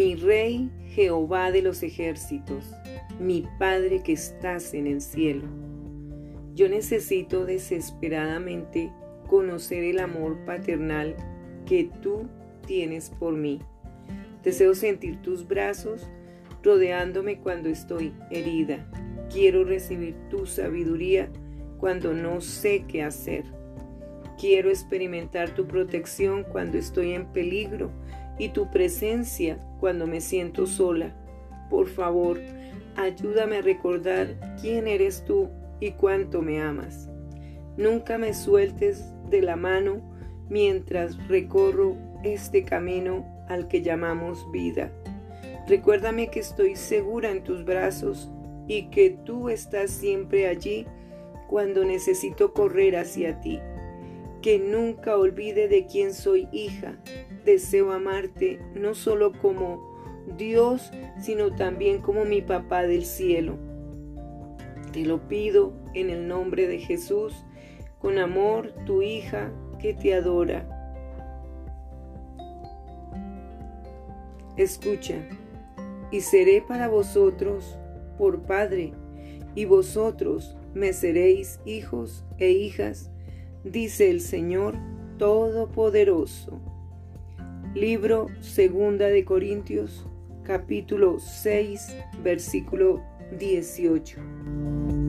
Rey Jehová de los ejércitos, mi Padre que estás en el cielo. Yo necesito desesperadamente conocer el amor paternal que tú tienes por mí. Deseo sentir tus brazos rodeándome cuando estoy herida. Quiero recibir tu sabiduría cuando no sé qué hacer. Quiero experimentar tu protección cuando estoy en peligro y tu presencia cuando me siento sola. Por favor, ayúdame a recordar quién eres tú y cuánto me amas. Nunca me sueltes de la mano mientras recorro este camino al que llamamos vida. Recuérdame que estoy segura en tus brazos y que tú estás siempre allí cuando necesito correr hacia ti que nunca olvide de quién soy hija. Deseo amarte no solo como Dios, sino también como mi papá del cielo. Te lo pido en el nombre de Jesús, con amor, tu hija que te adora. Escucha, y seré para vosotros por Padre, y vosotros me seréis hijos e hijas dice el Señor Todopoderoso. Libro Segunda de Corintios, capítulo 6, versículo 18.